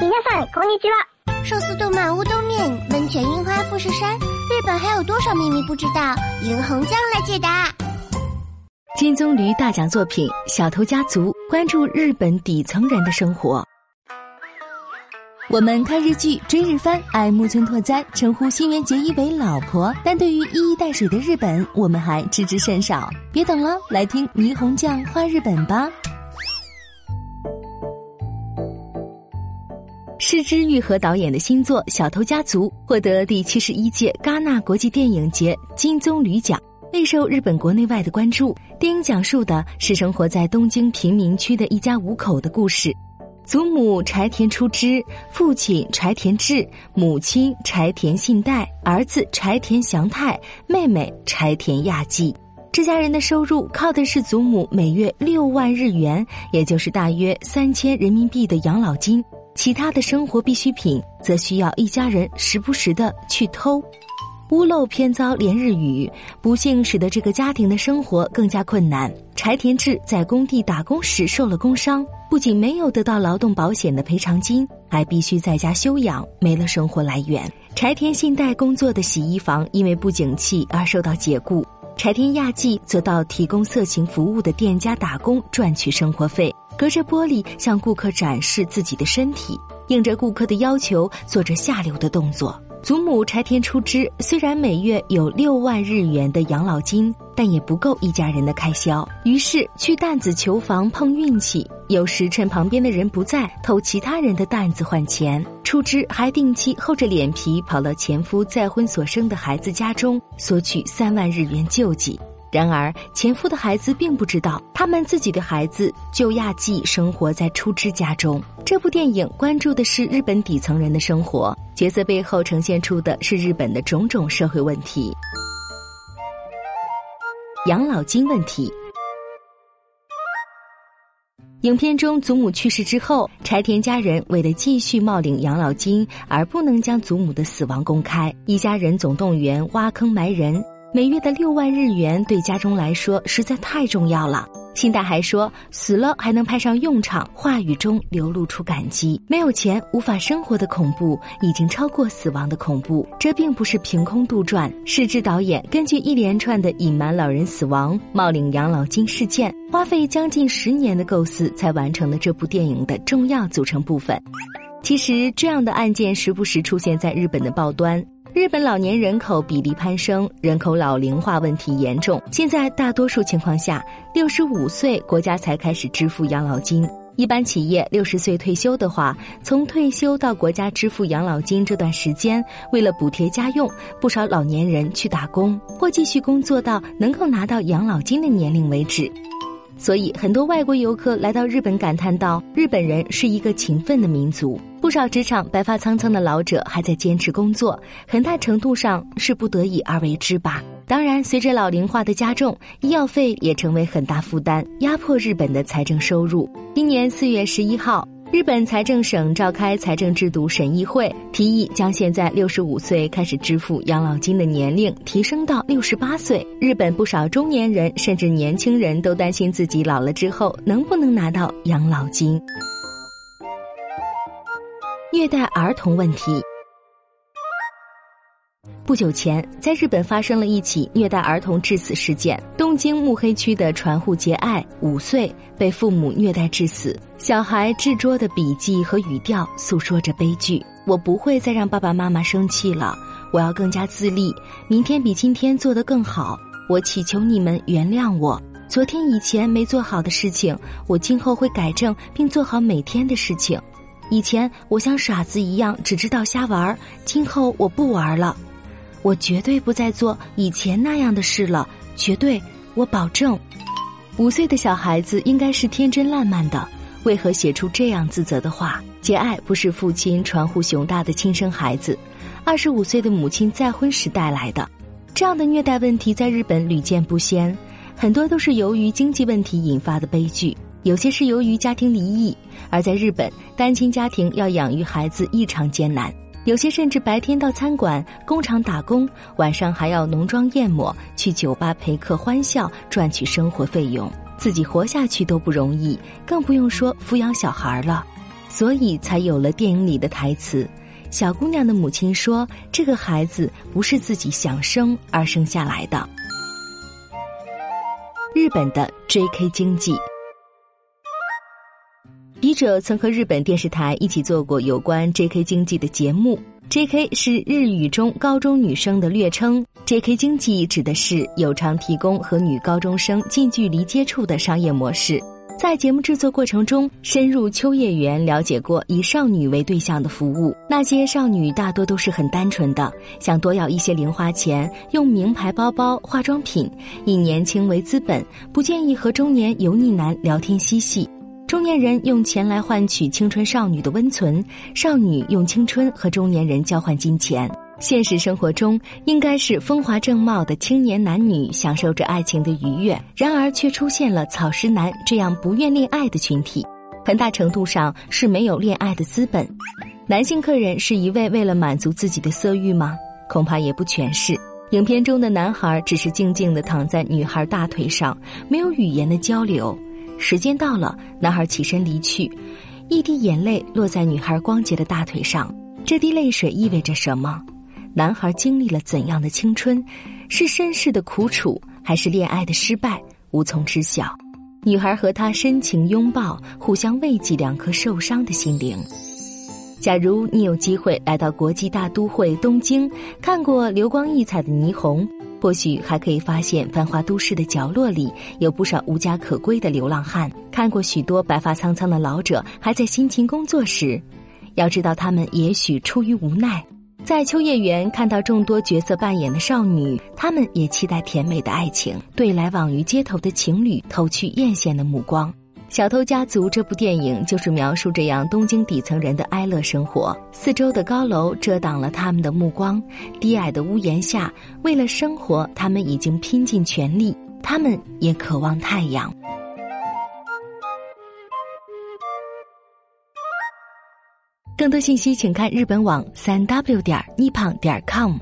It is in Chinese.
皆さんこんにちは。寿司动漫乌冬面，温泉樱花富士山，日本还有多少秘密不知道？银红酱来解答。金棕榈大奖作品《小偷家族》，关注日本底层人的生活。我们看日剧、追日番，爱木村拓哉，称呼新垣结衣为老婆，但对于一衣带水的日本，我们还知之甚少。别等了，来听霓虹酱画日本吧。 失之愈合导演的新作《小偷家族》获得第七十一届戛纳国际电影节金棕榈奖，备受日本国内外的关注。电影讲述的是生活在东京贫民区的一家五口的故事：祖母柴田出之，父亲柴田志，母亲柴田信代，儿子柴田祥太，妹妹柴田亚纪。这家人的收入靠的是祖母每月六万日元，也就是大约三千人民币的养老金。其他的生活必需品则需要一家人时不时的去偷，屋漏偏遭连日雨，不幸使得这个家庭的生活更加困难。柴田志在工地打工时受了工伤，不仅没有得到劳动保险的赔偿金，还必须在家休养，没了生活来源。柴田信代工作的洗衣房因为不景气而受到解雇。柴田亚纪则到提供色情服务的店家打工赚取生活费，隔着玻璃向顾客展示自己的身体，应着顾客的要求做着下流的动作。祖母柴田出之虽然每月有六万日元的养老金，但也不够一家人的开销，于是去担子球房碰运气，有时趁旁边的人不在偷其他人的担子换钱。出之还定期厚着脸皮跑到前夫再婚所生的孩子家中索取三万日元救济。然而前夫的孩子并不知道，他们自己的孩子就亚纪生活在出之家中。这部电影关注的是日本底层人的生活，角色背后呈现出的是日本的种种社会问题。养老金问题。影片中，祖母去世之后，柴田家人为了继续冒领养老金，而不能将祖母的死亡公开，一家人总动员挖坑埋人。每月的六万日元对家中来说实在太重要了。信代还说，死了还能派上用场，话语中流露出感激。没有钱无法生活的恐怖，已经超过死亡的恐怖。这并不是凭空杜撰，是指导演根据一连串的隐瞒老人死亡、冒领养老金事件，花费将近十年的构思才完成了这部电影的重要组成部分。其实，这样的案件时不时出现在日本的报端。日本老年人口比例攀升，人口老龄化问题严重。现在大多数情况下，六十五岁国家才开始支付养老金。一般企业六十岁退休的话，从退休到国家支付养老金这段时间，为了补贴家用，不少老年人去打工或继续工作到能够拿到养老金的年龄为止。所以，很多外国游客来到日本，感叹道：“日本人是一个勤奋的民族。”不少职场白发苍苍的老者还在坚持工作，很大程度上是不得已而为之吧。当然，随着老龄化的加重，医药费也成为很大负担，压迫日本的财政收入。今年四月十一号。日本财政省召开财政制度审议会，提议将现在六十五岁开始支付养老金的年龄提升到六十八岁。日本不少中年人甚至年轻人都担心自己老了之后能不能拿到养老金。虐待儿童问题。不久前，在日本发生了一起虐待儿童致死事件。东京目黑区的传户节爱五岁被父母虐待致死，小孩执着的笔记和语调诉说着悲剧。我不会再让爸爸妈妈生气了，我要更加自立，明天比今天做得更好。我祈求你们原谅我，昨天以前没做好的事情，我今后会改正并做好每天的事情。以前我像傻子一样只知道瞎玩，今后我不玩了。我绝对不再做以前那样的事了，绝对，我保证。五岁的小孩子应该是天真烂漫的，为何写出这样自责的话？节爱不是父亲传呼熊大的亲生孩子，二十五岁的母亲再婚时带来的。这样的虐待问题在日本屡见不鲜，很多都是由于经济问题引发的悲剧，有些是由于家庭离异。而在日本，单亲家庭要养育孩子异常艰难。有些甚至白天到餐馆、工厂打工，晚上还要浓妆艳抹去酒吧陪客欢笑，赚取生活费用，自己活下去都不容易，更不用说抚养小孩了。所以才有了电影里的台词。小姑娘的母亲说：“这个孩子不是自己想生而生下来的。”日本的 J.K. 经济，笔者曾和日本电视台一起做过有关 J.K. 经济的节目。J.K. 是日语中高中女生的略称。J.K. 经济指的是有偿提供和女高中生近距离接触的商业模式。在节目制作过程中，深入秋叶原了解过以少女为对象的服务。那些少女大多都是很单纯的，想多要一些零花钱，用名牌包包、化妆品，以年轻为资本，不建议和中年油腻男聊天嬉戏。中年人用钱来换取青春少女的温存，少女用青春和中年人交换金钱。现实生活中，应该是风华正茂的青年男女享受着爱情的愉悦，然而却出现了草食男这样不愿恋爱的群体，很大程度上是没有恋爱的资本。男性客人是一位为了满足自己的色欲吗？恐怕也不全是。影片中的男孩只是静静地躺在女孩大腿上，没有语言的交流。时间到了，男孩起身离去，一滴眼泪落在女孩光洁的大腿上。这滴泪水意味着什么？男孩经历了怎样的青春？是身世的苦楚，还是恋爱的失败？无从知晓。女孩和他深情拥抱，互相慰藉两颗受伤的心灵。假如你有机会来到国际大都会东京，看过流光溢彩的霓虹。或许还可以发现，繁华都市的角落里有不少无家可归的流浪汉。看过许多白发苍苍的老者还在辛勤工作时，要知道他们也许出于无奈。在秋叶原看到众多角色扮演的少女，她们也期待甜美的爱情，对来往于街头的情侣投去艳羡的目光。《小偷家族》这部电影就是描述这样东京底层人的哀乐生活。四周的高楼遮挡了他们的目光，低矮的屋檐下，为了生活，他们已经拼尽全力。他们也渴望太阳。更多信息，请看日本网三 w 点 nippon 点 com。